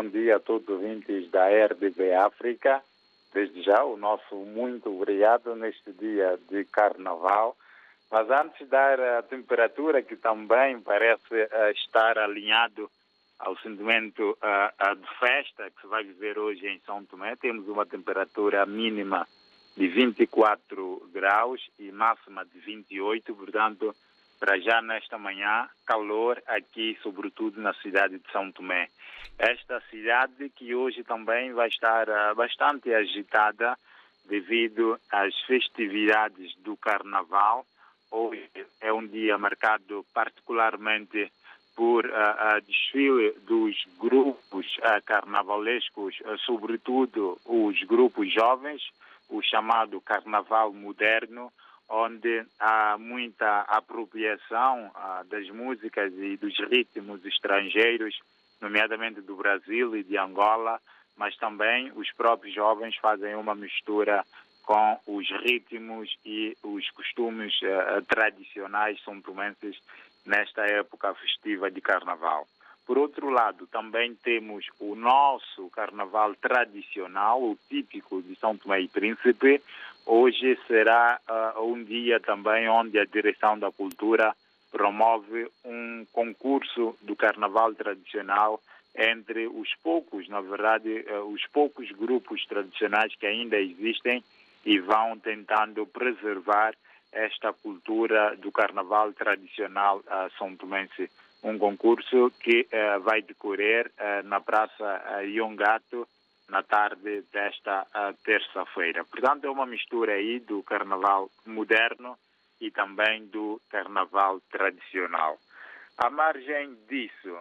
Bom dia a todos os ouvintes da RDB África. Desde já, o nosso muito obrigado neste dia de carnaval. Mas antes de dar a temperatura, que também parece uh, estar alinhado ao sentimento uh, uh, de festa que se vai viver hoje em São Tomé, temos uma temperatura mínima de 24 graus e máxima de 28, portanto, para já nesta manhã, calor aqui, sobretudo na cidade de São Tomé. Esta cidade que hoje também vai estar uh, bastante agitada devido às festividades do Carnaval. Hoje é um dia marcado particularmente por uh, uh, desfile dos grupos uh, carnavalescos, sobretudo os grupos jovens, o chamado Carnaval Moderno, onde há muita apropriação ah, das músicas e dos ritmos estrangeiros, nomeadamente do Brasil e de Angola, mas também os próprios jovens fazem uma mistura com os ritmos e os costumes uh, tradicionais são tomenses nesta época festiva de carnaval. Por outro lado, também temos o nosso carnaval tradicional, o típico de São Tomé e Príncipe, Hoje será uh, um dia também onde a Direção da Cultura promove um concurso do carnaval tradicional entre os poucos, na verdade, uh, os poucos grupos tradicionais que ainda existem e vão tentando preservar esta cultura do carnaval tradicional uh, são tomense. Um concurso que uh, vai decorrer uh, na Praça uh, Yongato na tarde desta terça-feira. Portanto, é uma mistura aí do carnaval moderno e também do carnaval tradicional. À margem disso,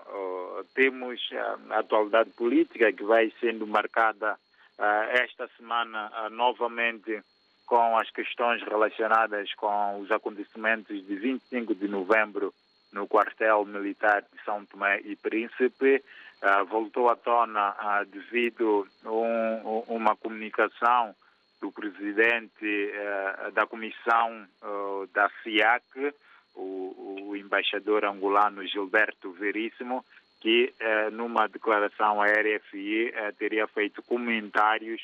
temos a atualidade política que vai sendo marcada esta semana novamente com as questões relacionadas com os acontecimentos de 25 de novembro no quartel militar de São Tomé e Príncipe, uh, voltou à tona uh, devido a um, uma comunicação do presidente uh, da comissão da SIAC, o, o, embaixador angolano Gilberto Veríssimo, que numa declaração à RFI teria feito comentários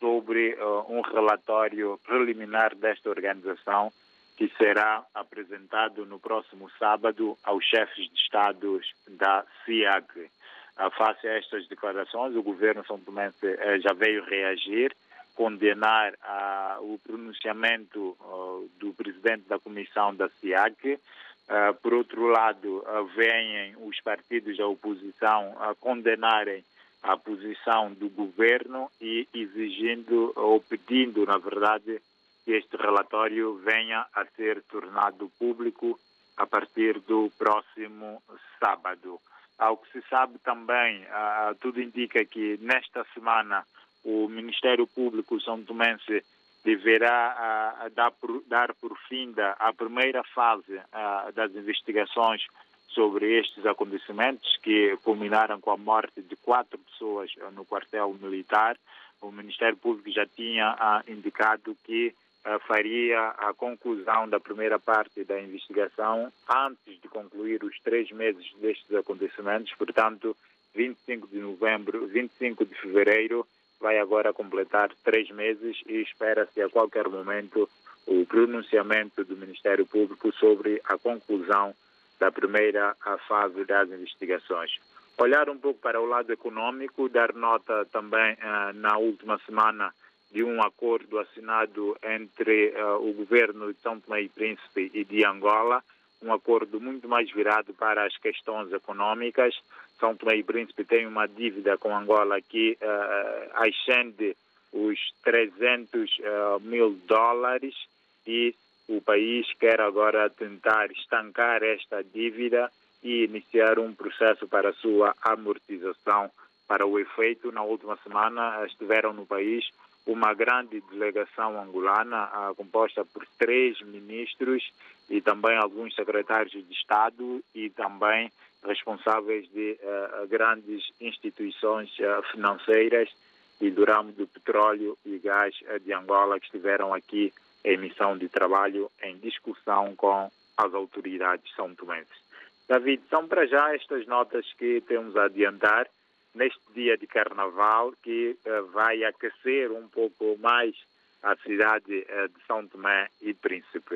sobre um relatório preliminar desta organização que será apresentado no próximo sábado aos chefes de Estados da SIAG. Face a estas declarações, o governo São Tomé eh, já veio reagir, condenar uh, o pronunciamento uh, do presidente da comissão da SIAG. Uh, por outro lado, vêm os partidos da oposição a condenarem a posição do governo e exigindo ou pedindo, na verdade, que este relatório venha a ser tornado público a partir do próximo sábado. Ao que se sabe também, uh, tudo indica que nesta semana o Ministério Público São Tomense deverá uh, dar, por, dar por fim da, a primeira fase uh, das investigações sobre estes acontecimentos que culminaram com a morte de quatro pessoas no quartel militar. O Ministério Público já tinha indicado que faria a conclusão da primeira parte da investigação antes de concluir os três meses destes acontecimentos. Portanto, 25 de novembro, 25 de fevereiro, vai agora completar três meses e espera-se a qualquer momento o pronunciamento do Ministério Público sobre a conclusão da primeira fase das investigações. Olhar um pouco para o lado econômico, dar nota também uh, na última semana de um acordo assinado entre uh, o governo de São Tomé e Príncipe e de Angola, um acordo muito mais virado para as questões econômicas. São Tomé e Príncipe tem uma dívida com Angola que uh, ascende os 300 uh, mil dólares e o país quer agora tentar estancar esta dívida e iniciar um processo para sua amortização. Para o efeito, na última semana estiveram no país uma grande delegação angolana, uh, composta por três ministros e também alguns secretários de Estado e também responsáveis de uh, grandes instituições uh, financeiras e do ramo do petróleo e gás de Angola que estiveram aqui em missão de trabalho em discussão com as autoridades são tomenses. David, são para já estas notas que temos a adiantar neste dia de carnaval que uh, vai aquecer um pouco mais a cidade uh, de São Tomé e Príncipe.